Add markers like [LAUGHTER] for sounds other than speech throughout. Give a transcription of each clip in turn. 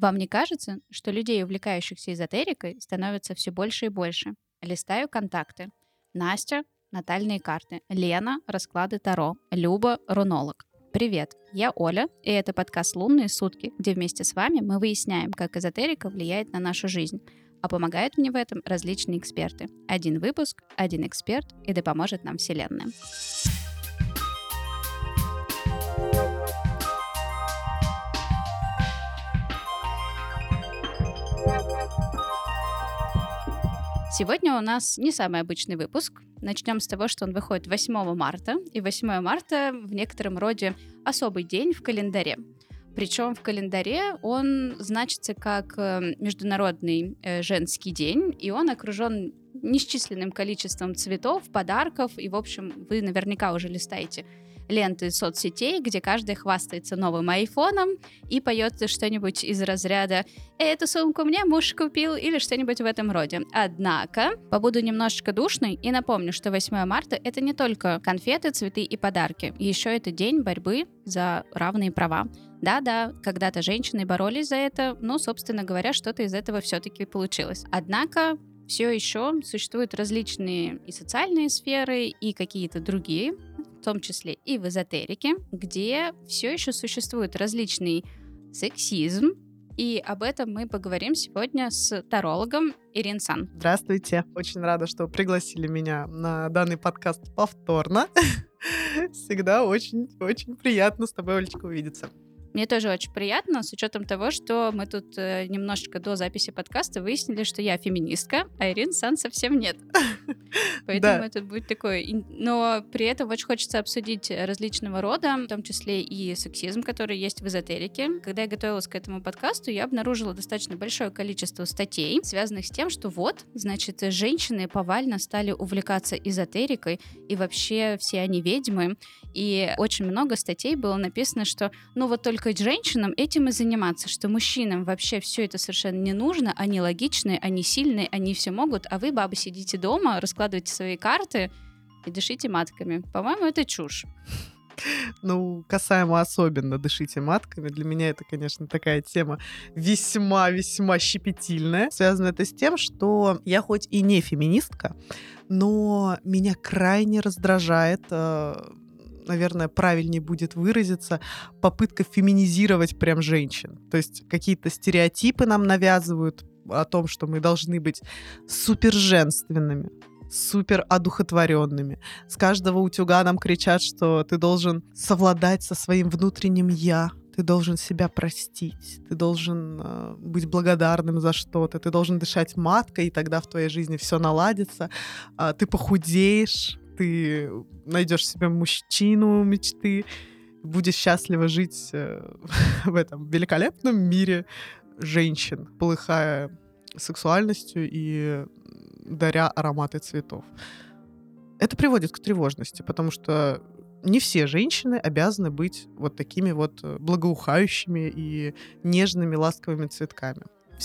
Вам не кажется, что людей, увлекающихся эзотерикой, становится все больше и больше? Листаю контакты. Настя — натальные карты. Лена — расклады Таро. Люба — рунолог. Привет, я Оля, и это подкаст «Лунные сутки», где вместе с вами мы выясняем, как эзотерика влияет на нашу жизнь. А помогают мне в этом различные эксперты. Один выпуск, один эксперт, и да поможет нам Вселенная. Сегодня у нас не самый обычный выпуск. Начнем с того, что он выходит 8 марта. И 8 марта в некотором роде особый день в календаре. Причем в календаре он значится как э, Международный э, женский день, и он окружен несчисленным количеством цветов, подарков, и, в общем, вы наверняка уже листаете ленты соцсетей, где каждый хвастается новым айфоном и поет что-нибудь из разряда «Эту сумку мне муж купил» или что-нибудь в этом роде. Однако, побуду немножечко душной и напомню, что 8 марта — это не только конфеты, цветы и подарки. Еще это день борьбы за равные права. Да-да, когда-то женщины боролись за это, но, собственно говоря, что-то из этого все-таки получилось. Однако все еще существуют различные и социальные сферы, и какие-то другие в том числе и в эзотерике, где все еще существует различный сексизм, и об этом мы поговорим сегодня с тарологом Ирин Сан. Здравствуйте. Очень рада, что пригласили меня на данный подкаст повторно. [LAUGHS] Всегда очень-очень приятно с тобой, Олечка, увидеться. Мне тоже очень приятно, с учетом того, что мы тут э, немножечко до записи подкаста выяснили, что я феминистка, а Ирин Сан совсем нет. [LAUGHS] Поэтому это будет такое. Но при этом очень хочется обсудить различного рода, в том числе и сексизм, который есть в эзотерике. Когда я готовилась к этому подкасту, я обнаружила достаточно большое количество статей, связанных с тем, что вот, значит, женщины повально стали увлекаться эзотерикой, и вообще все они ведьмы. И очень много статей было написано, что ну вот только только женщинам этим и заниматься, что мужчинам вообще все это совершенно не нужно, они логичные, они сильные, они все могут, а вы, бабы, сидите дома, раскладываете свои карты и дышите матками. По-моему, это чушь. Ну, касаемо особенно «Дышите матками», для меня это, конечно, такая тема весьма-весьма щепетильная. Связано это с тем, что я хоть и не феминистка, но меня крайне раздражает э, наверное, правильнее будет выразиться, попытка феминизировать прям женщин. То есть какие-то стереотипы нам навязывают о том, что мы должны быть супер женственными, супер одухотворенными. С каждого утюга нам кричат, что ты должен совладать со своим внутренним «я», ты должен себя простить, ты должен э, быть благодарным за что-то, ты должен дышать маткой, и тогда в твоей жизни все наладится, э, ты похудеешь, ты найдешь себе мужчину мечты, будешь счастливо жить э, [LAUGHS] в этом великолепном мире женщин, полыхая сексуальностью и даря ароматы цветов. Это приводит к тревожности, потому что не все женщины обязаны быть вот такими вот э, благоухающими и нежными, ласковыми цветками.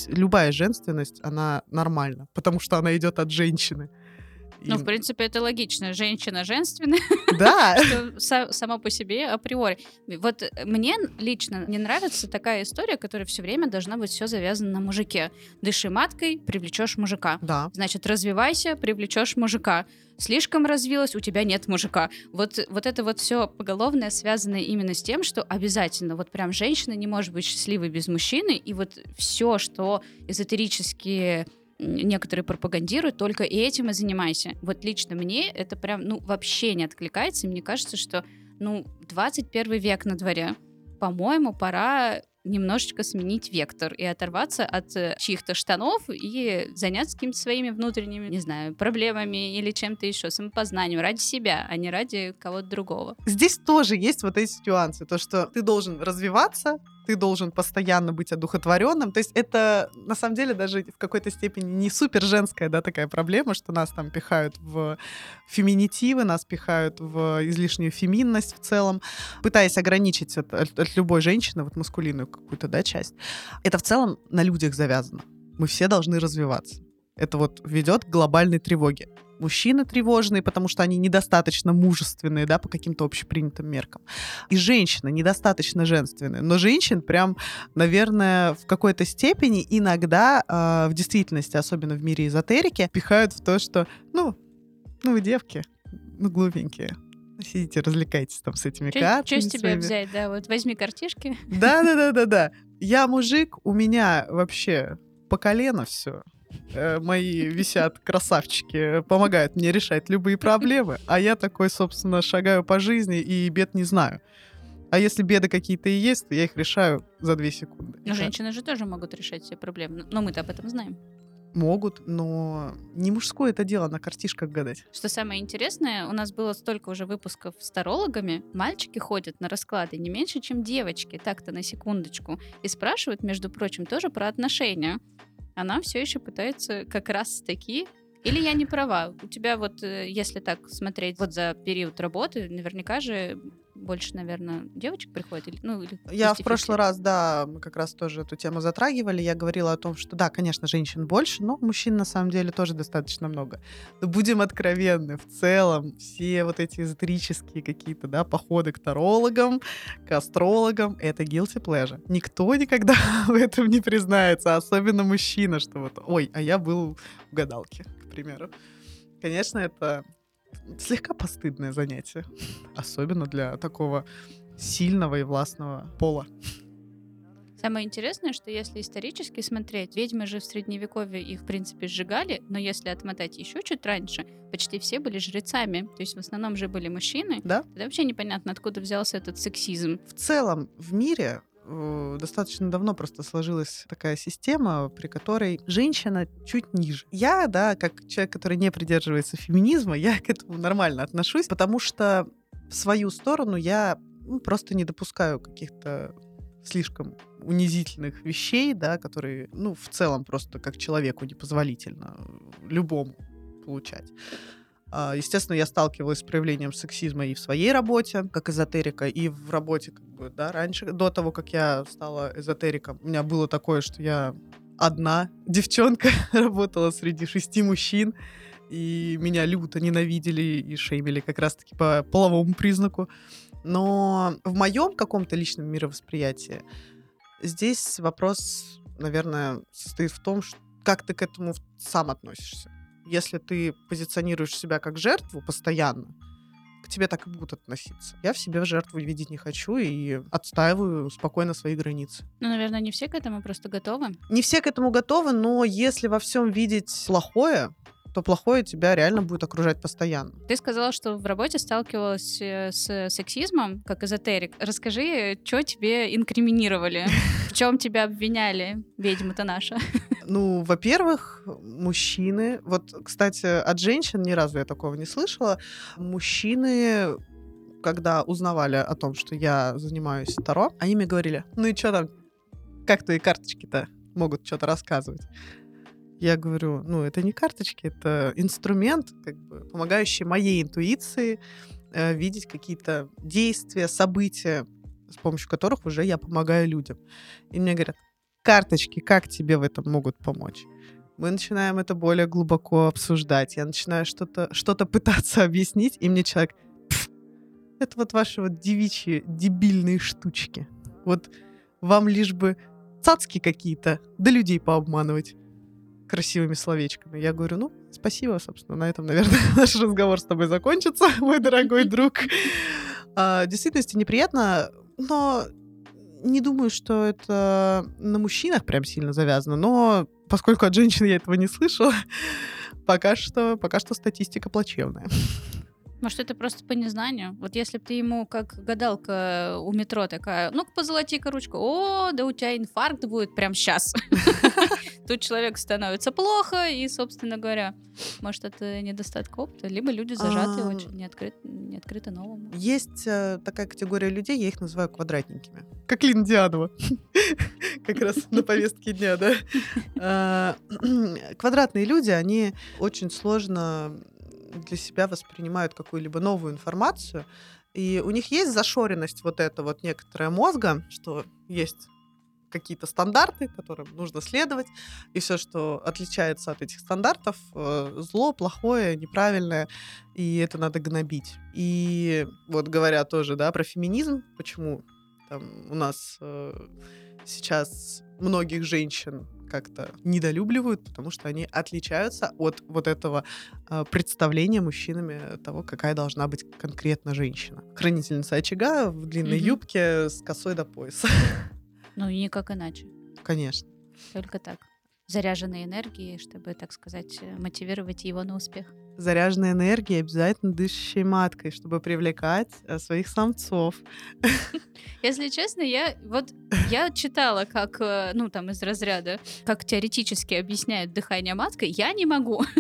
Любая женственность, она нормальна, потому что она идет от женщины. Ну, в принципе, это логично. Женщина женственная. [LAUGHS] Да. [LAUGHS] что само по себе априори. Вот мне лично не нравится такая история, которая все время должна быть все завязано на мужике. Дыши маткой, привлечешь мужика. Да. Значит, развивайся, привлечешь мужика. Слишком развилась, у тебя нет мужика. Вот, вот это вот все поголовное связано именно с тем, что обязательно вот прям женщина не может быть счастливой без мужчины, и вот все, что эзотерические некоторые пропагандируют, только и этим и занимайся. Вот лично мне это прям, ну, вообще не откликается, и мне кажется, что, ну, 21 век на дворе, по-моему, пора немножечко сменить вектор и оторваться от э, чьих-то штанов и заняться какими-то своими внутренними, не знаю, проблемами или чем-то еще, самопознанием ради себя, а не ради кого-то другого. Здесь тоже есть вот эти нюансы, то, что ты должен развиваться, ты должен постоянно быть одухотворенным. То есть это, на самом деле, даже в какой-то степени не супер женская, да, такая проблема, что нас там пихают в феминитивы, нас пихают в излишнюю феминность в целом, пытаясь ограничить от, от, от любой женщины, вот маскулинную какую-то, да, часть. Это в целом на людях завязано. Мы все должны развиваться. Это вот ведет к глобальной тревоге. Мужчины тревожные, потому что они недостаточно мужественные, да, по каким-то общепринятым меркам. И женщины недостаточно женственные. Но женщин прям, наверное, в какой-то степени иногда э, в действительности, особенно в мире эзотерики, пихают в то, что, ну, ну вы девки, ну глупенькие. Сидите, развлекайтесь там с этими картами. Чё с тебя взять, да? Вот возьми картишки. Да, да, да, да, да. Я мужик, у меня вообще по колено все. Мои висят красавчики, помогают мне решать любые проблемы, а я такой, собственно, шагаю по жизни и бед не знаю. А если беды какие-то и есть, то я их решаю за две секунды. Но женщины же тоже могут решать все проблемы. Но мы-то об этом знаем. Могут, но не мужское это дело на картишках гадать. Что самое интересное, у нас было столько уже выпусков с тарологами. Мальчики ходят на расклады не меньше, чем девочки. Так-то на секундочку. И спрашивают, между прочим, тоже про отношения. Она все еще пытается как раз таки или я не права? У тебя вот, э, если так смотреть вот за период работы, наверняка же больше, наверное, девочек приходит? Или, ну, или Я в 50-50? прошлый раз, да, мы как раз тоже эту тему затрагивали. Я говорила о том, что да, конечно, женщин больше, но мужчин на самом деле тоже достаточно много. Но будем откровенны, в целом все вот эти эзотерические какие-то, да, походы к тарологам, к астрологам, это guilty pleasure. Никто никогда [LAUGHS] в этом не признается, особенно мужчина, что вот, ой, а я был в гадалке, к примеру. Конечно, это слегка постыдное занятие, особенно для такого сильного и властного пола. Самое интересное, что если исторически смотреть, ведьмы же в средневековье их, в принципе, сжигали, но если отмотать еще чуть раньше, почти все были жрецами. То есть в основном же были мужчины. Да? Тогда вообще непонятно, откуда взялся этот сексизм. В целом в мире достаточно давно просто сложилась такая система, при которой женщина чуть ниже. Я, да, как человек, который не придерживается феминизма, я к этому нормально отношусь, потому что в свою сторону я ну, просто не допускаю каких-то слишком унизительных вещей, да, которые, ну, в целом просто как человеку непозволительно э, любому получать. А, Естественно, я сталкивалась с проявлением сексизма и в своей работе, как эзотерика, и в работе, как бы, да, раньше, до того, как я стала эзотериком. У меня было такое, что я одна [LAUGHS] девчонка [LAUGHS] работала среди шести мужчин, и меня люто ненавидели и шеймили как раз-таки по половому признаку. Но в моем каком-то личном мировосприятии здесь вопрос, наверное, состоит в том, что как ты к этому сам относишься. Если ты позиционируешь себя как жертву постоянно, к тебе так и будут относиться. Я в себе жертву видеть не хочу и отстаиваю спокойно свои границы. Ну, наверное, не все к этому просто готовы. Не все к этому готовы, но если во всем видеть плохое, то плохое тебя реально будет окружать постоянно. Ты сказала, что в работе сталкивалась э, с сексизмом, как эзотерик. Расскажи, что тебе инкриминировали? [LAUGHS] В чем тебя обвиняли, ведьма-то наша? Ну, во-первых, мужчины, вот, кстати, от женщин ни разу я такого не слышала, мужчины, когда узнавали о том, что я занимаюсь Таро, они мне говорили, ну и что там, как твои карточки-то могут что-то рассказывать? Я говорю, ну, это не карточки, это инструмент, как бы, помогающий моей интуиции э, видеть какие-то действия, события, с помощью которых уже я помогаю людям. И мне говорят, карточки, как тебе в этом могут помочь? Мы начинаем это более глубоко обсуждать. Я начинаю что-то что [LAUGHS] пытаться объяснить, и мне человек, «Пф, это вот ваши вот девичьи, дебильные штучки. Вот вам лишь бы цацки какие-то, да людей пообманывать красивыми словечками. Я говорю, ну, спасибо, собственно, на этом, наверное, [LAUGHS] наш разговор с тобой закончится, [LAUGHS] мой дорогой друг. А, В действительности неприятно, но не думаю, что это на мужчинах прям сильно завязано, но поскольку от женщин я этого не слышала, [LAUGHS] пока что, пока что статистика плачевная. Может, это просто по незнанию? Вот если бы ты ему, как гадалка у метро такая, ну-ка, позолоти-ка ручку. О, да у тебя инфаркт будет прямо сейчас. [LAUGHS] Тут человеку становится плохо, и, собственно говоря, может, это недостаток опыта, либо люди зажаты А. очень, не открыты, новому. Есть э, такая категория людей, я их называю квадратненькими. Как Лин Дианова. [LAUGHS] Как раз на повестке дня, да. А, [LAUGHS] [CLEARS THROAT] Квадратные люди, они очень сложно для себя воспринимают какую-либо новую информацию. И у них есть зашоренность вот эта вот некоторая мозга, что есть какие-то стандарты, которым нужно следовать, и все, что отличается от этих стандартов, э, зло, плохое, неправильное, и это надо гнобить. И вот говоря тоже, да, про феминизм, почему там у нас э, сейчас многих женщин как-то недолюбливают, потому что они отличаются от вот этого э, представления мужчинами того, какая должна быть конкретно женщина. Хранительница очага в длинной Мгм. юбке с косой до пояса. Ну, и никак иначе. Конечно. Только так. Заряженной энергией, чтобы, так сказать, мотивировать его на успех. Заряженной энергией, обязательно дышащей маткой, чтобы привлекать э, своих самцов. [LAUGHS] Если честно, я вот я читала, как, э, ну, там, из разряда, как теоретически объясняют дыхание маткой, я не могу. [LAUGHS]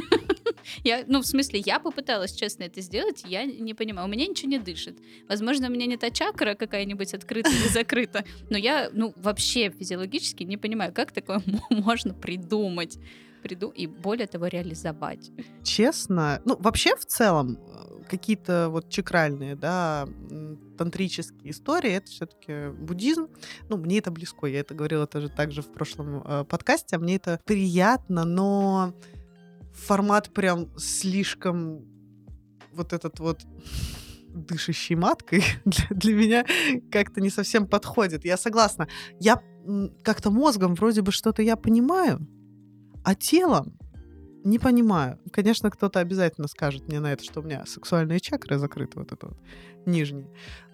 Я, ну, в смысле, я попыталась, честно, это сделать, я не понимаю, у меня ничего не дышит. Возможно, у меня не та чакра какая-нибудь открыта или закрыта, но я, ну, вообще физиологически не понимаю, как такое мо- [LAUGHS] можно придумать, приду и более того реализовать. Честно, ну, вообще в целом э, какие-то вот чакральные, да, тантрические истории, это все-таки буддизм. Ну, мне это близко, я это говорила тоже также в прошлом э, подкасте, а мне это приятно, но формат прям слишком вот этот вот дышащей маткой [LAUGHS] для, для меня как-то не совсем подходит. Я согласна. Я как-то мозгом вроде бы что-то я понимаю, а телом не понимаю. Конечно, кто-то обязательно скажет мне на это, что у меня сексуальные чакры закрыты, вот это вот нижние.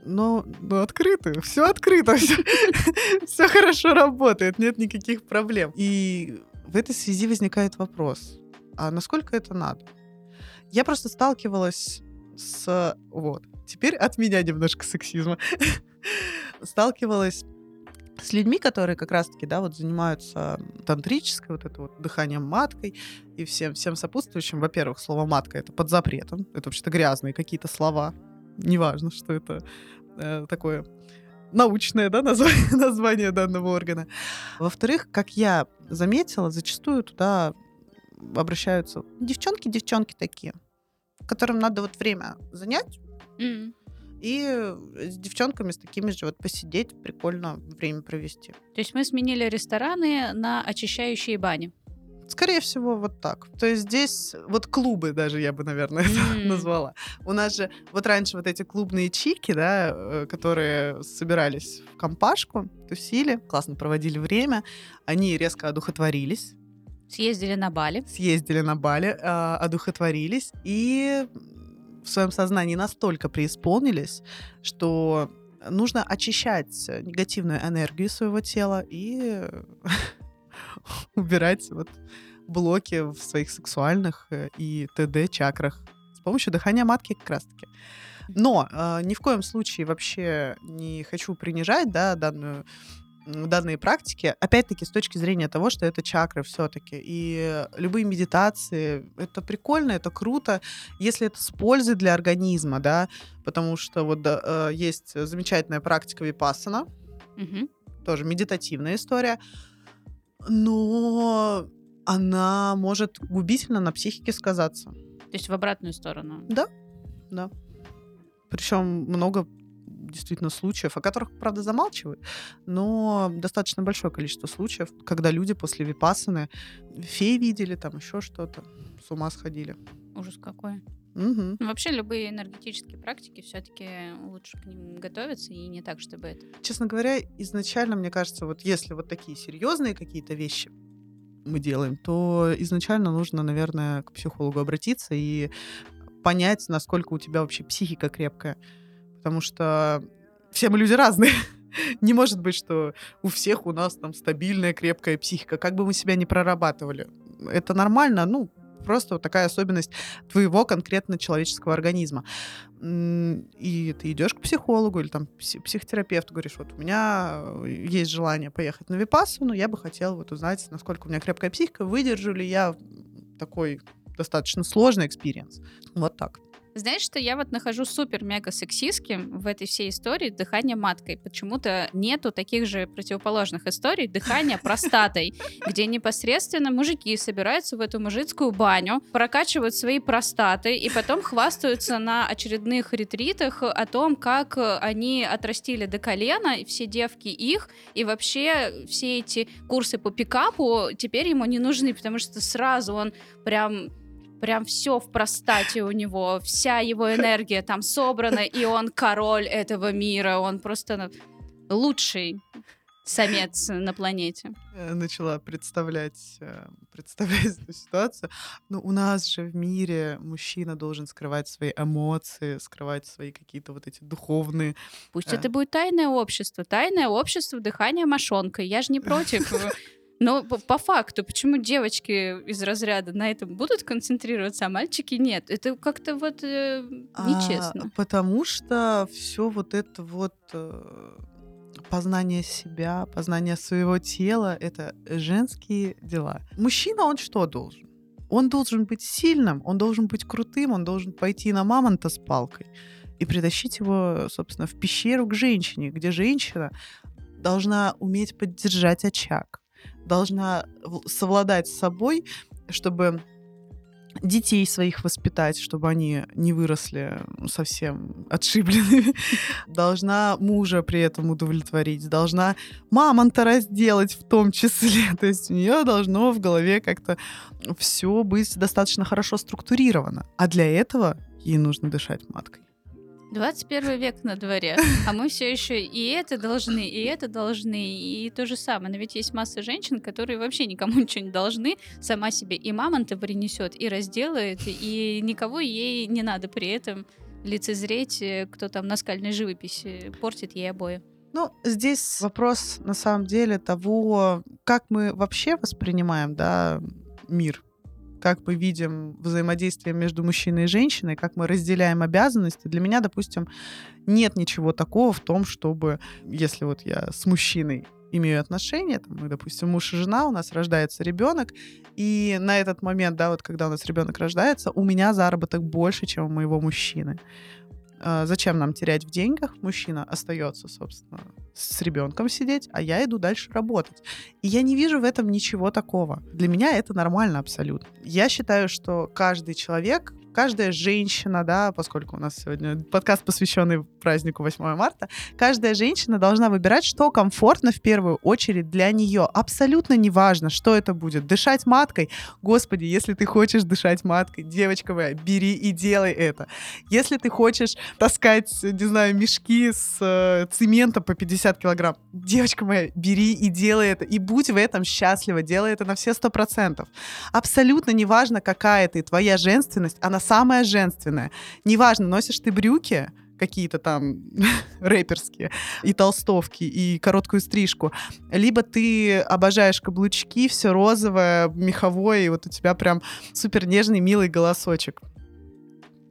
Но, но открыты, все открыто, [LAUGHS] все хорошо работает, нет никаких проблем. И в этой связи возникает вопрос, а насколько это надо? Я просто сталкивалась с... Вот. Теперь от меня немножко сексизма. [LAUGHS] Сталкивалась с людьми, которые как раз-таки, да, вот занимаются тантрической, вот это вот дыханием маткой и всем, всем сопутствующим. Во-первых, слово матка это под запретом. Это вообще-то грязные какие-то слова. Неважно, что это э, такое научное да, название, [LAUGHS] название данного органа. Во-вторых, как я заметила, зачастую туда обращаются девчонки-девчонки такие, которым надо вот время занять М. и с девчонками с такими же вот посидеть, прикольно время провести. То есть мы сменили рестораны на очищающие бани. Скорее всего, вот так. То есть здесь вот клубы даже я бы, наверное, [LAUGHS] М. назвала. У нас же вот раньше вот эти клубные чики, да, э, которые собирались в компашку, тусили, классно проводили время, они резко одухотворились, Съездили на Бали. съездили на Бали, а, одухотворились и в своем сознании настолько преисполнились, что нужно очищать негативную энергию своего тела и [LAUGHS] убирать вот блоки в своих сексуальных э, и ТД чакрах с помощью дыхания матки как раз-таки. Но э, ни в коем случае вообще не хочу принижать да, данную данные практики, опять-таки, с точки зрения того, что это чакры все-таки. И любые медитации, это прикольно, это круто, если это с пользой для организма, да, потому что вот да, э, есть замечательная практика випассана, Мгм. тоже медитативная история, но она может губительно на психике сказаться. То есть в обратную сторону. Да. Причем много действительно случаев, о которых, правда, замалчивают, но достаточно большое количество случаев, когда люди после випассаны фей видели, там еще что-то, с ума сходили. Ужас какой. Мгм. Ну, вообще любые энергетические практики все-таки лучше к ним готовиться и не так, чтобы это. Честно говоря, изначально, мне кажется, вот если вот такие серьезные какие-то вещи мы делаем, то изначально нужно, наверное, к психологу обратиться и понять, насколько у тебя вообще психика крепкая. Потому что все мы люди разные. [LAUGHS] Не может быть, что у всех у нас там стабильная, крепкая психика. Как бы мы себя не прорабатывали. Это нормально, ну, просто вот такая особенность твоего конкретно человеческого организма. И ты идешь к психологу или там пси- психотерапевту, говоришь, вот у меня э, есть желание поехать на випассану, я бы хотела вот узнать, насколько у меня крепкая психика, выдержу ли я такой достаточно сложный experience. Вот так. Знаешь, что я вот нахожу супер-мега сексистским в этой всей истории дыхание маткой. Почему-то нету таких же противоположных историй дыхания простатой, [LAUGHS] где непосредственно мужики собираются в эту мужицкую баню, прокачивают свои простаты и потом [LAUGHS] хвастаются на очередных ретритах о том, как они отрастили до колена, и все девки их, и вообще все эти курсы по пикапу теперь ему не нужны, потому что сразу он прям прям все в простате у него, вся его энергия там собрана, и он король этого мира, он просто лучший самец на планете. Начала представлять, э, представлять эту ситуацию. Но ну, у нас же в мире мужчина должен скрывать свои эмоции, скрывать свои какие-то вот эти духовные... Пусть э... это будет тайное общество. Тайное общество дыхания мошонкой. Я же не против. Но по факту, почему девочки из разряда на этом будут концентрироваться, а мальчики нет? Это как-то вот э, нечестно. А, потому что все вот это вот э, познание себя, познание своего тела — это женские дела. Мужчина, он что должен? Он должен быть сильным, он должен быть крутым, он должен пойти на мамонта с палкой и притащить его, собственно, в пещеру к женщине, где женщина должна уметь поддержать очаг, должна совладать с собой, чтобы детей своих воспитать, чтобы они не выросли совсем отшибленными. [LAUGHS] Должна мужа при этом удовлетворить, должна мамонта разделать в том числе. [LAUGHS] То есть у нее должно в голове как-то все быть достаточно хорошо структурировано. А для этого ей нужно дышать маткой. 21 век на дворе, а мы все еще и это должны, и это должны, и то же самое. Но ведь есть масса женщин, которые вообще никому ничего не должны, сама себе и мамонта принесет, и разделает, и никого ей не надо при этом лицезреть, э, кто там на скальной живописи портит ей обои. Ну, здесь вопрос на самом деле того, как мы вообще воспринимаем да, мир как мы видим взаимодействие между мужчиной и женщиной, как мы разделяем обязанности. Для меня, допустим, нет ничего такого в том, чтобы, если вот я с мужчиной имею отношения, там, мы, допустим, муж и жена, у нас рождается ребенок, и на этот момент, да, вот когда у нас ребенок рождается, у меня заработок больше, чем у моего мужчины. А, зачем нам терять в деньгах? Мужчина остается, собственно, с ребенком сидеть, а я иду дальше работать. И я не вижу в этом ничего такого. Для меня это нормально абсолютно. Я считаю, что каждый человек каждая женщина, да, поскольку у нас сегодня подкаст, посвященный празднику 8 марта, каждая женщина должна выбирать, что комфортно в первую очередь для нее. Абсолютно неважно, что это будет. Дышать маткой. Господи, если ты хочешь дышать маткой, девочка моя, бери и делай это. Если ты хочешь таскать, не знаю, мешки с э, цемента по 50 килограмм, девочка моя, бери и делай это. И будь в этом счастлива, делай это на все сто процентов. Абсолютно неважно, какая ты, твоя женственность, она самая женственная. Неважно, носишь ты брюки, какие-то там [LAUGHS] рэперские, и толстовки, и короткую стрижку. Либо ты обожаешь каблучки, все розовое, меховое, и вот у тебя прям супер нежный, милый голосочек.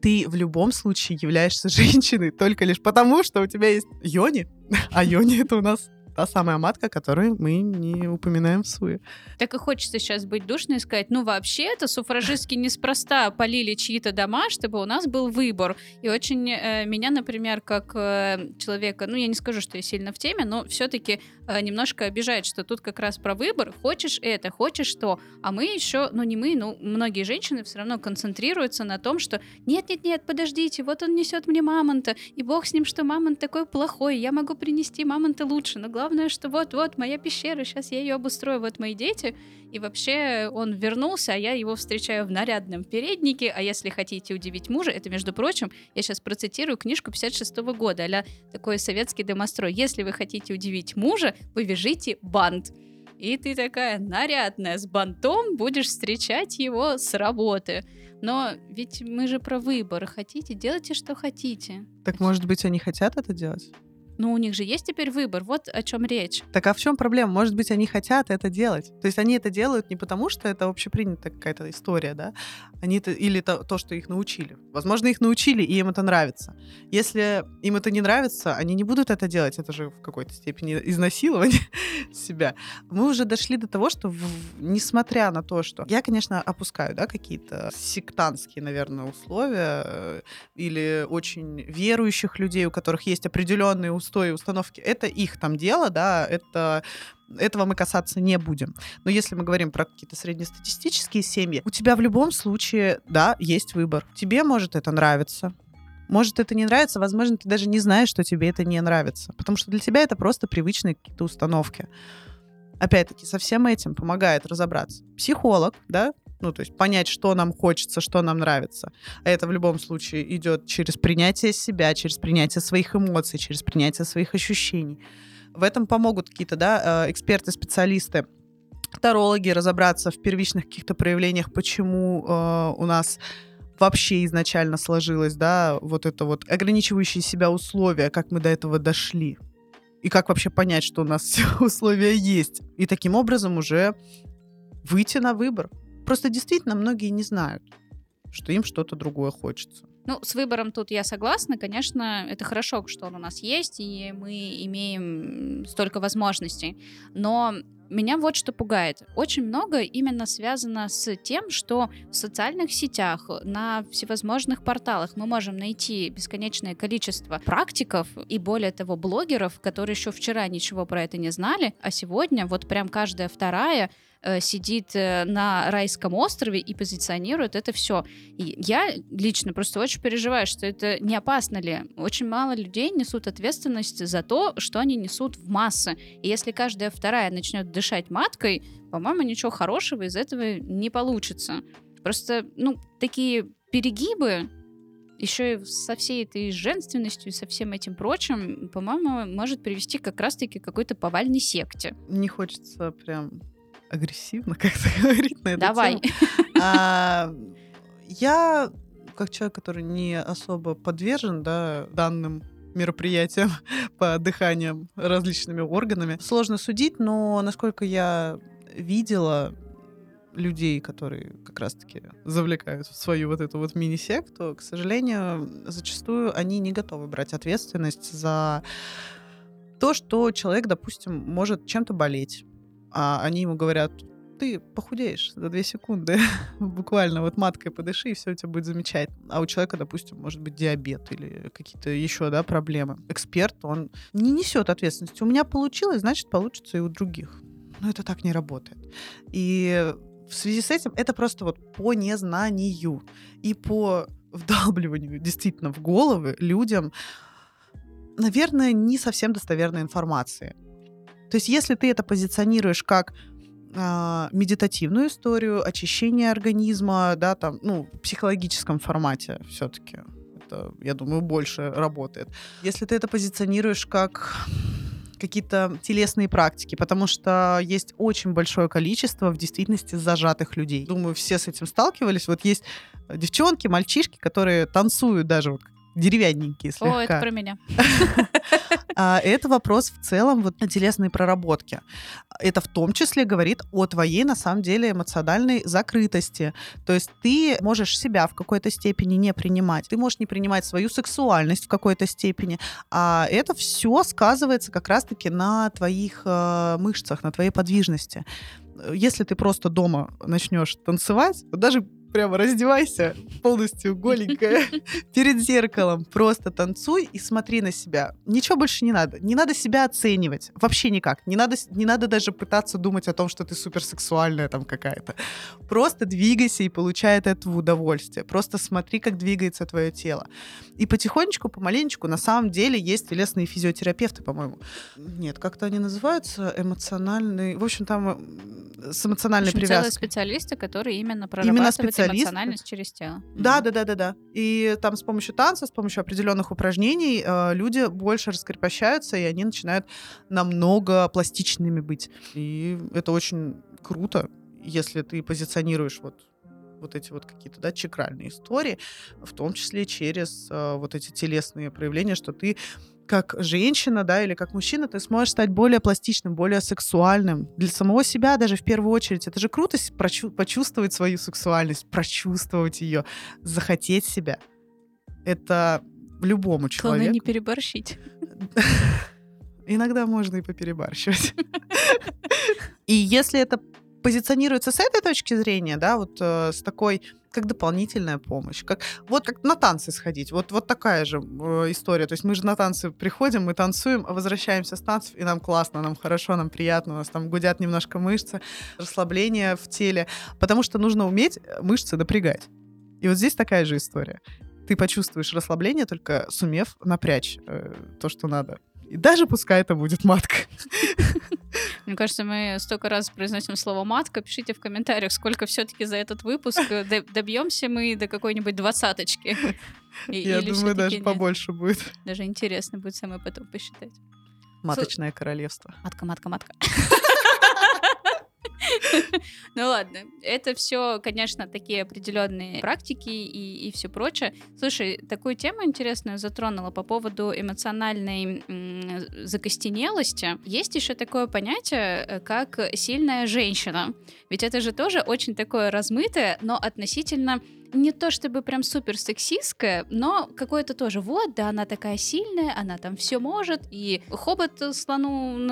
Ты в любом случае являешься [LAUGHS] женщиной только лишь потому, что у тебя есть йони, а йони это у нас та самая матка, которую мы не упоминаем в суе. Так и хочется сейчас быть душной и сказать, ну вообще-то суфражистки неспроста полили чьи-то дома, чтобы у нас был выбор. И очень э, меня, например, как э, человека, ну я не скажу, что я сильно в теме, но все-таки э, немножко обижает, что тут как раз про выбор. Хочешь это, хочешь то. А мы еще, ну не мы, ну многие женщины все равно концентрируются на том, что нет-нет-нет, подождите, вот он несет мне мамонта, и бог с ним, что мамонт такой плохой, я могу принести мамонта лучше. Но главное, что вот-вот моя пещера, сейчас я ее обустрою, вот мои дети. И вообще он вернулся, а я его встречаю в нарядном переднике. А если хотите удивить мужа, это, между прочим, я сейчас процитирую книжку 56 -го года, а такой советский домострой. Если вы хотите удивить мужа, вы вяжите бант. И ты такая нарядная, с бантом будешь встречать его с работы. Но ведь мы же про выбор. Хотите, делайте, что хотите. Так, может быть, они хотят это делать? Но у них же есть теперь выбор, вот о чем речь. Так а в чем проблема? Может быть, они хотят это делать. То есть они это делают не потому, что это общепринятая какая-то история, да? Они это, или то, то, что их научили. Возможно, их научили, и им это нравится. Если им это не нравится, они не будут это делать. Это же в какой-то степени изнасилование [LAUGHS] себя. Мы уже дошли до того, что в, несмотря на то, что я, конечно, опускаю, да, какие-то сектантские, наверное, условия э, или очень верующих людей, у которых есть определенные устои, установки, это их там дело, да, это этого мы касаться не будем. Но если мы говорим про какие-то среднестатистические семьи, у тебя в любом случае, да, есть выбор. Тебе может это нравиться, может, это не нравится, возможно, ты даже не знаешь, что тебе это не нравится, потому что для тебя это просто привычные какие-то установки. Опять-таки, со всем этим помогает разобраться психолог, да, ну, то есть понять, что нам хочется, что нам нравится. А это в любом случае идет через принятие себя, через принятие своих эмоций, через принятие своих ощущений. В этом помогут какие-то, да, э, эксперты, специалисты, тарологи разобраться в первичных каких-то проявлениях, почему э, у нас вообще изначально сложилось, да, вот это вот ограничивающие себя условия, как мы до этого дошли. И как вообще понять, что у нас все [LAUGHS] условия есть. И таким образом уже выйти на выбор. Просто действительно многие не знают, что им что-то другое хочется. Ну, с выбором тут я согласна. Конечно, это хорошо, что он у нас есть, и мы имеем столько возможностей. Но меня вот что пугает. Очень много именно связано с тем, что в социальных сетях, на всевозможных порталах мы можем найти бесконечное количество практиков и более того блогеров, которые еще вчера ничего про это не знали, а сегодня вот прям каждая вторая э, сидит э, на райском острове и позиционирует это все. И я лично просто очень переживаю, что это не опасно ли. Очень мало людей несут ответственность за то, что они несут в массы. И если каждая вторая начнет дышать маткой, по-моему, ничего хорошего из этого не получится. Просто, ну, такие перегибы, еще и со всей этой женственностью со всем этим прочим, по-моему, может привести как раз-таки к какой-то повальной секте. Не хочется прям агрессивно [LAUGHS] как-то говорить на эту Давай. тему. А, я, как человек, который не особо подвержен да, данным мероприятиям [LAUGHS] по дыханиям различными органами, сложно судить, но насколько я видела людей, которые как раз-таки завлекают в свою вот эту вот мини-секту, к сожалению, зачастую они не готовы брать ответственность за то, что человек, допустим, может чем-то болеть, а они ему говорят, ты похудеешь за две секунды. [LAUGHS] Буквально вот маткой подыши, и все у тебя будет замечательно. А у человека, допустим, может быть диабет или какие-то еще да, проблемы. Эксперт, он не несет ответственности. У меня получилось, значит, получится и у других. Но это так не работает. И в связи с этим это просто вот по незнанию и по вдалбливанию действительно в головы людям, наверное, не совсем достоверной информации. То есть если ты это позиционируешь как э, медитативную историю, очищение организма, да, там, ну, в психологическом формате все-таки, это, я думаю, больше работает. Если ты это позиционируешь как какие-то телесные практики, потому что есть очень большое количество в действительности зажатых людей. Думаю, все с этим сталкивались. Вот есть девчонки, мальчишки, которые танцуют даже вот деревянненькие слегка. О, это про меня. [LAUGHS] А, это вопрос в целом вот телесной проработки. Это в том числе говорит о твоей, на самом деле, эмоциональной закрытости. То есть ты можешь себя в какой-то степени не принимать. Ты можешь не принимать свою сексуальность в какой-то степени. А это все сказывается как раз-таки на твоих э, мышцах, на твоей подвижности если ты просто дома начнешь танцевать, даже прямо раздевайся полностью голенькая [LAUGHS] перед зеркалом, просто танцуй и смотри на себя. Ничего больше не надо. Не надо себя оценивать. Вообще никак. Не надо, не надо даже пытаться думать о том, что ты суперсексуальная там какая-то. Просто двигайся и получай от этого удовольствие. Просто смотри, как двигается твое тело. И потихонечку, помаленечку, на самом деле есть телесные физиотерапевты, по-моему. Нет, как-то они называются эмоциональные. В общем, там с эмоциональной привязкой. специалисты, которые именно прорабатывают эмоциональность через тело. Да, да, да, да, да. И там с помощью танца, с помощью определенных упражнений э, люди больше раскрепощаются, и они начинают намного пластичными быть. И это очень круто, если ты позиционируешь вот вот эти вот какие-то, да, чакральные истории, в том числе через э, вот эти телесные проявления, что ты как женщина, да, или как мужчина, ты сможешь стать более пластичным, более сексуальным. Для самого себя даже в первую очередь. Это же круто почувствовать свою сексуальность, прочувствовать ее, захотеть себя. Это любому человеку. Главное не переборщить. [LAUGHS] Иногда можно и поперебарщивать. [LAUGHS] И если это позиционируется с этой точки зрения, да, вот э, с такой как дополнительная помощь, как вот как на танцы сходить, вот вот такая же э, история, то есть мы же на танцы приходим, мы танцуем, а возвращаемся с танцев и нам классно, нам хорошо, нам приятно, у нас там гудят немножко мышцы, расслабление в теле, потому что нужно уметь э, мышцы напрягать. И вот здесь такая же история. Ты почувствуешь расслабление, только сумев напрячь э, то, что надо. И даже пускай это будет матка. Мне кажется, мы столько раз произносим слово матка. Пишите в комментариях, сколько все-таки за этот выпуск э, добьемся мы до какой-нибудь двадцаточки. Я думаю, даже побольше будет. Даже интересно будет самое потом посчитать. Маточное королевство. Матка, матка, матка. [LAUGHS] Ну ладно, это все, конечно, такие определенные практики и, и все прочее. Слушай, такую тему интересную затронула по поводу эмоциональной м- закостенелости. Есть еще такое понятие, э, как сильная женщина. Ведь это же тоже очень такое размытое, но относительно не то чтобы прям супер сексистская, но какое-то тоже, вот, да, она такая сильная, она там все может, и хобот слону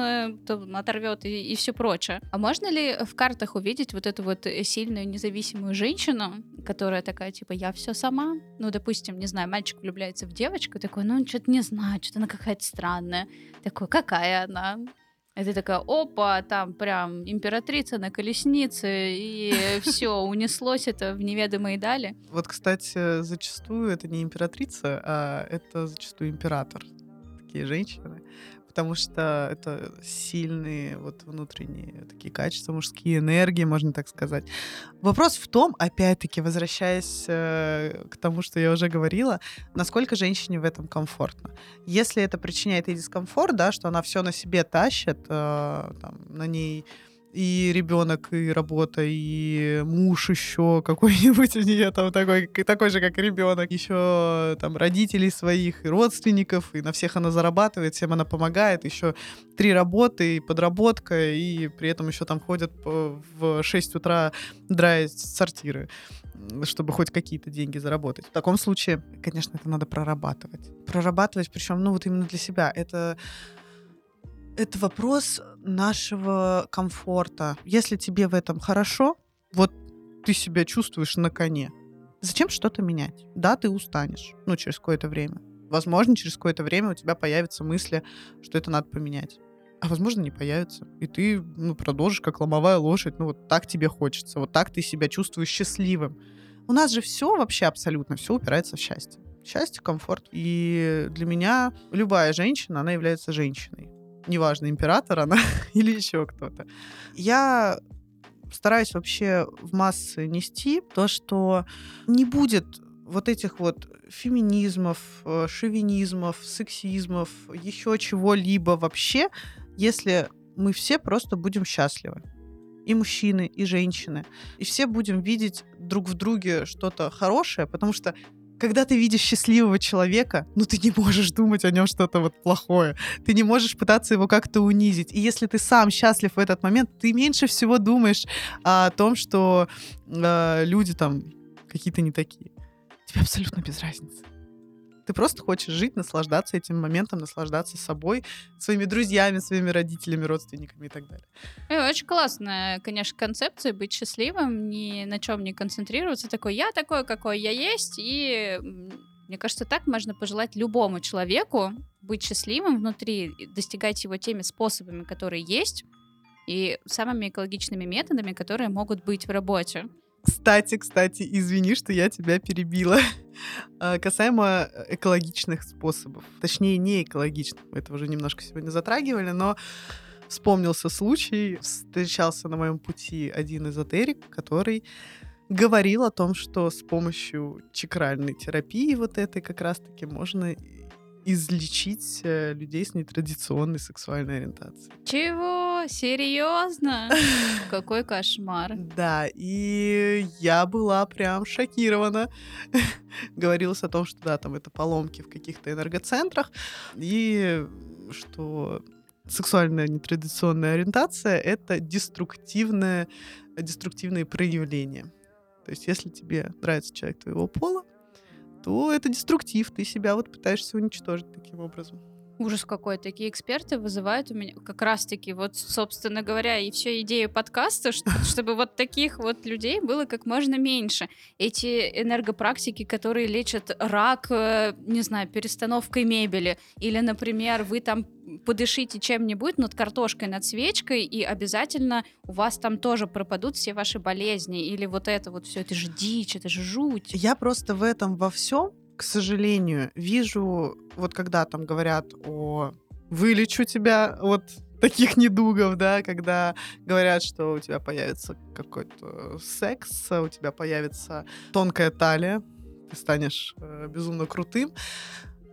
оторвет и, и все прочее. А можно ли в картах увидеть вот эту вот сильную независимую женщину, которая такая, типа, я все сама? Ну, допустим, не знаю, мальчик влюбляется в девочку, такой, ну, что-то не знаю, что-то она какая-то странная. Такой, какая она? И ты такая, опа, там прям императрица на колеснице, и [LAUGHS] все, унеслось это в неведомые дали. Вот, кстати, зачастую это не императрица, а это зачастую император. Такие женщины потому что это сильные вот внутренние такие качества, мужские энергии, можно так сказать. Вопрос в том, опять-таки, возвращаясь э, к тому, что я уже говорила, насколько женщине в этом комфортно. Если это причиняет ей дискомфорт, да, что она все на себе тащит, э, там, на ней и ребенок, и работа, и муж еще какой-нибудь у нее там такой, такой же, как ребенок, еще там родителей своих, и родственников, и на всех она зарабатывает, всем она помогает, еще три работы, и подработка, и при этом еще там ходят в 6 утра драить сортиры чтобы хоть какие-то деньги заработать. В таком случае, конечно, это надо прорабатывать. Прорабатывать, причем, ну вот именно для себя. Это это вопрос нашего комфорта. Если тебе в этом хорошо, вот ты себя чувствуешь на коне, зачем что-то менять? Да, ты устанешь, ну, через какое-то время. Возможно, через какое-то время у тебя появятся мысли, что это надо поменять. А возможно, не появится. И ты ну, продолжишь, как ломовая лошадь. Ну, вот так тебе хочется. Вот так ты себя чувствуешь счастливым. У нас же все вообще абсолютно, все упирается в счастье. Счастье, комфорт. И для меня любая женщина, она является женщиной неважно, император она [LAUGHS] или еще кто-то. Я стараюсь вообще в массы нести то, что не будет вот этих вот феминизмов, э, шовинизмов, сексизмов, еще чего-либо вообще, если мы все просто будем счастливы. И мужчины, и женщины. И все будем видеть друг в друге что-то хорошее, потому что когда ты видишь счастливого человека, ну ты не можешь думать о нем что-то вот плохое. Ты не можешь пытаться его как-то унизить. И если ты сам счастлив в этот момент, ты меньше всего думаешь о том, что э, люди там какие-то не такие. Тебе абсолютно без разницы. Ты просто хочешь жить, наслаждаться этим моментом, наслаждаться собой, своими друзьями, своими родителями, родственниками и так далее. Э, очень классная, конечно, концепция быть счастливым, ни на чем не концентрироваться. Такой, я такой, какой я есть, и мне кажется, так можно пожелать любому человеку быть счастливым внутри, достигать его теми способами, которые есть, и самыми экологичными методами, которые могут быть в работе. Кстати, кстати, извини, что я тебя перебила. [LAUGHS] А, касаемо э, экологичных способов. Точнее, не экологичных. Мы это уже немножко сегодня затрагивали, но вспомнился случай. Встречался на моем пути один эзотерик, который говорил о том, что с помощью чакральной терапии вот этой как раз-таки можно излечить э, людей с нетрадиционной сексуальной ориентацией. Чего? Серьезно? [LAUGHS] Какой кошмар. Да, и я была прям шокирована. [LAUGHS] Говорилось о том, что да, там это поломки в каких-то энергоцентрах, и что сексуальная нетрадиционная ориентация — это деструктивное, деструктивные проявления. То есть если тебе нравится человек твоего пола, то это деструктив, ты себя вот пытаешься уничтожить таким образом. Ужас какой. Такие эксперты вызывают у меня как раз-таки вот, собственно говоря, и все идею подкаста, [LAUGHS] чтобы вот таких вот людей было как можно меньше. Эти энергопрактики, которые лечат рак, э, не знаю, перестановкой мебели, или, например, вы там подышите чем-нибудь над картошкой, над свечкой, и обязательно у вас там тоже пропадут все ваши болезни. Или вот это вот все, это же дичь, это же жуть. Я просто в этом во всем к сожалению, вижу, вот когда там говорят о вылечу тебя от таких недугов, да, когда говорят, что у тебя появится какой-то секс, у тебя появится тонкая талия, ты станешь э, безумно крутым.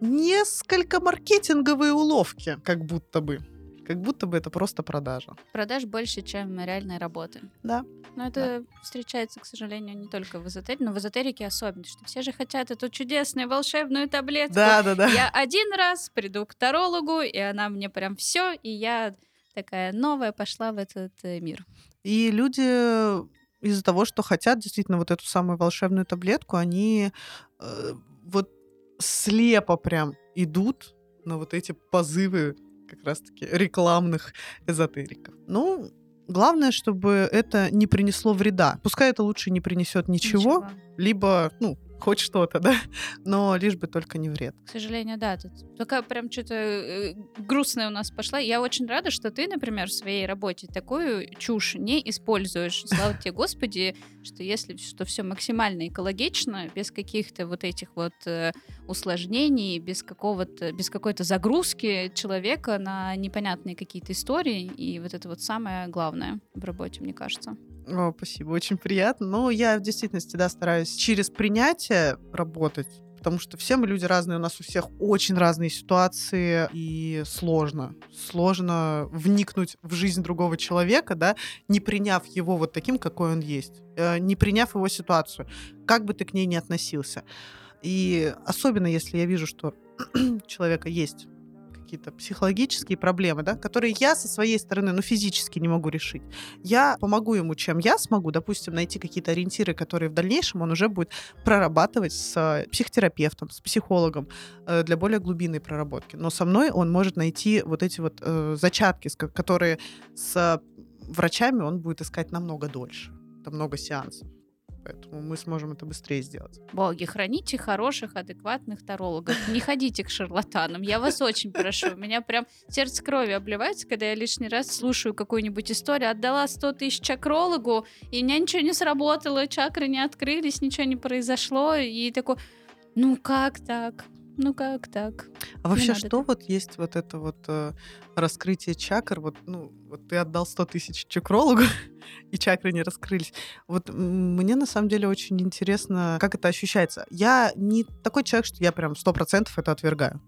Несколько маркетинговые уловки, как будто бы. Как будто бы это просто продажа. Продаж больше, чем реальной работы. Да. Но это да. встречается, к сожалению, не только в эзотерике, но в эзотерике особенно, что все же хотят эту чудесную волшебную таблетку. Да, да, да. Я один раз приду к тарологу, и она мне прям все, и я такая новая пошла в этот э, мир. И люди из-за того, что хотят действительно вот эту самую волшебную таблетку, они э, вот слепо прям идут на вот эти позывы как раз-таки рекламных эзотериков. Ну, главное, чтобы это не принесло вреда. Пускай это лучше не принесет ничего, ничего. либо, ну, хоть что-то, да, [LAUGHS] но лишь бы только не вред. К сожалению, да, тут такая прям что-то э, грустная у нас пошла. Я очень рада, что ты, например, в своей работе такую чушь не используешь. Слава тебе, Господи, что если что все максимально экологично, без каких-то вот этих вот э, усложнений, без какого-то, без какой-то загрузки человека на непонятные какие-то истории, и вот это вот самое главное в работе, мне кажется. О, спасибо, очень приятно. Но я в действительности, да, стараюсь через принятие работать, потому что все мы люди разные, у нас у всех очень разные ситуации, и сложно. Сложно вникнуть в жизнь другого человека, да, не приняв его вот таким, какой он есть, э, не приняв его ситуацию, как бы ты к ней ни относился. И особенно если я вижу, что [CLEARS THROAT] человека есть какие-то психологические проблемы, да, которые я со своей стороны, ну, физически не могу решить. Я помогу ему, чем я смогу, допустим, найти какие-то ориентиры, которые в дальнейшем он уже будет прорабатывать с психотерапевтом, с психологом э, для более глубинной проработки. Но со мной он может найти вот эти вот э, зачатки, которые с врачами он будет искать намного дольше. Это много сеансов поэтому мы сможем это быстрее сделать. Боги, храните хороших, адекватных тарологов. Не ходите к шарлатанам. Я вас очень прошу. У меня прям сердце крови обливается, когда я лишний раз слушаю какую-нибудь историю. Отдала 100 тысяч чакрологу, и у меня ничего не сработало, чакры не открылись, ничего не произошло. И такой, ну как так? Ну как так? А вообще что так. вот есть вот это вот э, раскрытие чакр? Вот, ну, вот ты отдал 100 тысяч чакрологу, [LAUGHS] и чакры не раскрылись. Вот мне на самом деле очень интересно, как это ощущается. Я не такой человек, что я прям 100% это отвергаю.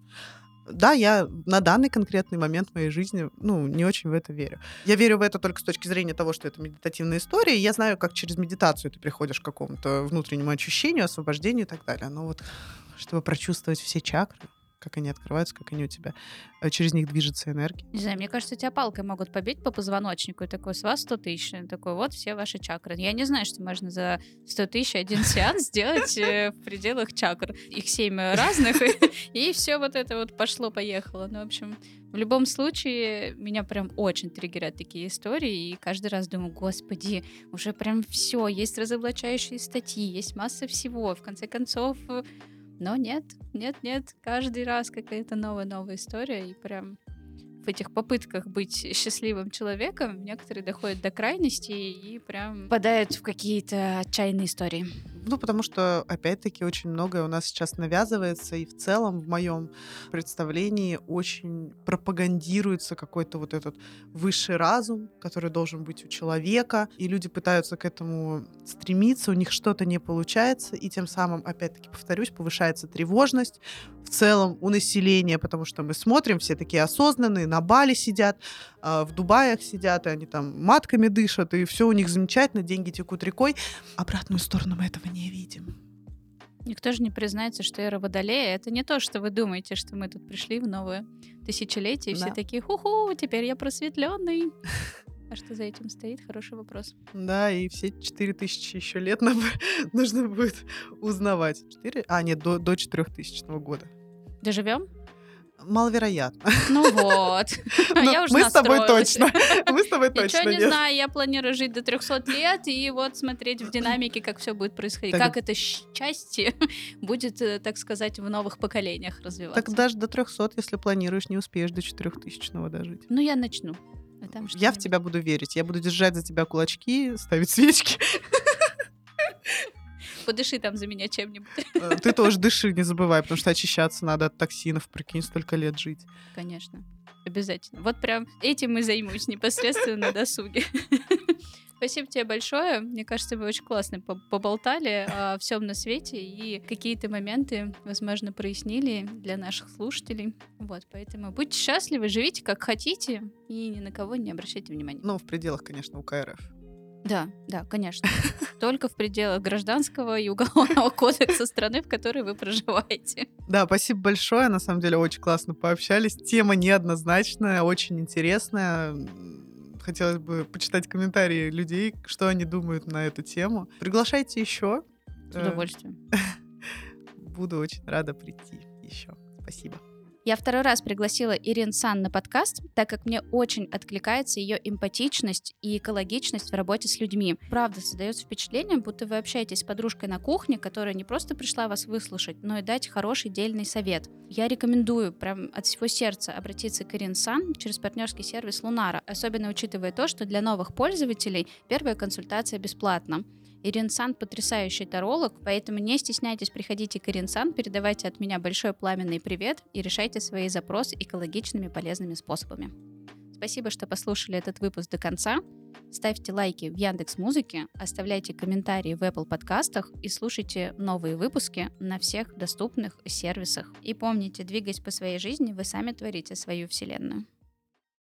Да, я на данный конкретный момент моей жизни, ну, не очень в это верю. Я верю в это только с точки зрения того, что это медитативная история, и я знаю, как через медитацию ты приходишь к какому-то внутреннему ощущению, освобождению и так далее. Но вот чтобы прочувствовать все чакры, как они открываются, как они у тебя, э, через них движется энергия. Не знаю, мне кажется, тебя палкой могут побить по позвоночнику, и такой, с вас 100 тысяч, такой, вот все ваши чакры. Я не знаю, что можно за 100 тысяч один сеанс сделать э, в пределах чакр. Их семь разных, [LAUGHS] и все вот это вот пошло-поехало. Ну, в общем, в любом случае, меня прям очень триггерят такие истории, и каждый раз думаю, господи, уже прям все, есть разоблачающие статьи, есть масса всего. В конце концов, но нет, нет, нет, каждый раз какая-то новая-новая история, и прям в этих попытках быть счастливым человеком некоторые доходят до крайности и прям попадают в какие-то отчаянные истории. Ну, потому что, опять-таки, очень многое у нас сейчас навязывается, и в целом в моем представлении очень пропагандируется какой-то вот этот высший разум, который должен быть у человека, и люди пытаются к этому стремиться, у них что-то не получается, и тем самым, опять-таки, повторюсь, повышается тревожность, в целом у населения, потому что мы смотрим, все такие осознанные, на Бали сидят, а, в Дубаях сидят, и они там матками дышат, и все у них замечательно, деньги текут рекой. Обратную сторону мы этого не видим. Никто же не признается, что эра Водолея — это не то, что вы думаете, что мы тут пришли в новое тысячелетие, и да. все такие «Ху-ху, теперь я просветленный». А что за этим стоит? Хороший вопрос. Да, и все 4000 еще лет нам [LAUGHS] нужно будет узнавать. 4? А, нет, до, до 4000 года. Доживем? Маловероятно. Ну вот. А [LAUGHS] я уже Мы с тобой точно. [LAUGHS] Мы с тобой точно. Ничего не знаю, я планирую жить до 300 лет и вот смотреть в динамике, как все будет происходить. Как это счастье [LAUGHS] будет, э, так сказать, в новых поколениях развиваться. Так даже до 300, если планируешь, не успеешь до 4000 дожить. Ну, я начну. А я в тебя буду верить. Я буду держать за тебя кулачки, ставить свечки. Подыши там за меня чем-нибудь. Э, ты тоже дыши, не забывай, потому что очищаться надо от токсинов, прикинь, столько лет жить. Конечно, обязательно. Вот прям этим и займусь непосредственно на досуге. [LAUGHS] Спасибо тебе большое. Мне кажется, вы очень классно поболтали о всем на свете и какие-то моменты, возможно, прояснили для наших слушателей. Вот, поэтому будьте счастливы, живите как хотите и ни на кого не обращайте внимания. Ну, в пределах, конечно, УКРФ. Да, да, конечно. [LAUGHS] Только в пределах гражданского и уголовного [LAUGHS] кодекса страны, в которой вы проживаете. Да, спасибо большое. На самом деле очень классно пообщались. Тема неоднозначная, очень интересная хотелось бы почитать комментарии людей, что они думают на эту тему. Приглашайте еще. С удовольствием. [LAUGHS] Буду очень рада прийти еще. Спасибо. Я второй раз пригласила Ирин Сан на подкаст, так как мне очень откликается ее эмпатичность и экологичность в работе с людьми. Правда, создается впечатление, будто вы общаетесь с подружкой на кухне, которая не просто пришла вас выслушать, но и дать хороший дельный совет. Я рекомендую прям от всего сердца обратиться к Ирин Сан через партнерский сервис Лунара, особенно учитывая то, что для новых пользователей первая консультация бесплатна. Ирин Сан потрясающий таролог, поэтому не стесняйтесь, приходите к Ирин Сан, передавайте от меня большой пламенный привет и решайте свои запросы экологичными полезными способами. Спасибо, что послушали этот выпуск до конца. Ставьте лайки в Яндекс Музыке, оставляйте комментарии в Apple подкастах и слушайте новые выпуски на всех доступных сервисах. И помните, двигаясь по своей жизни, вы сами творите свою вселенную.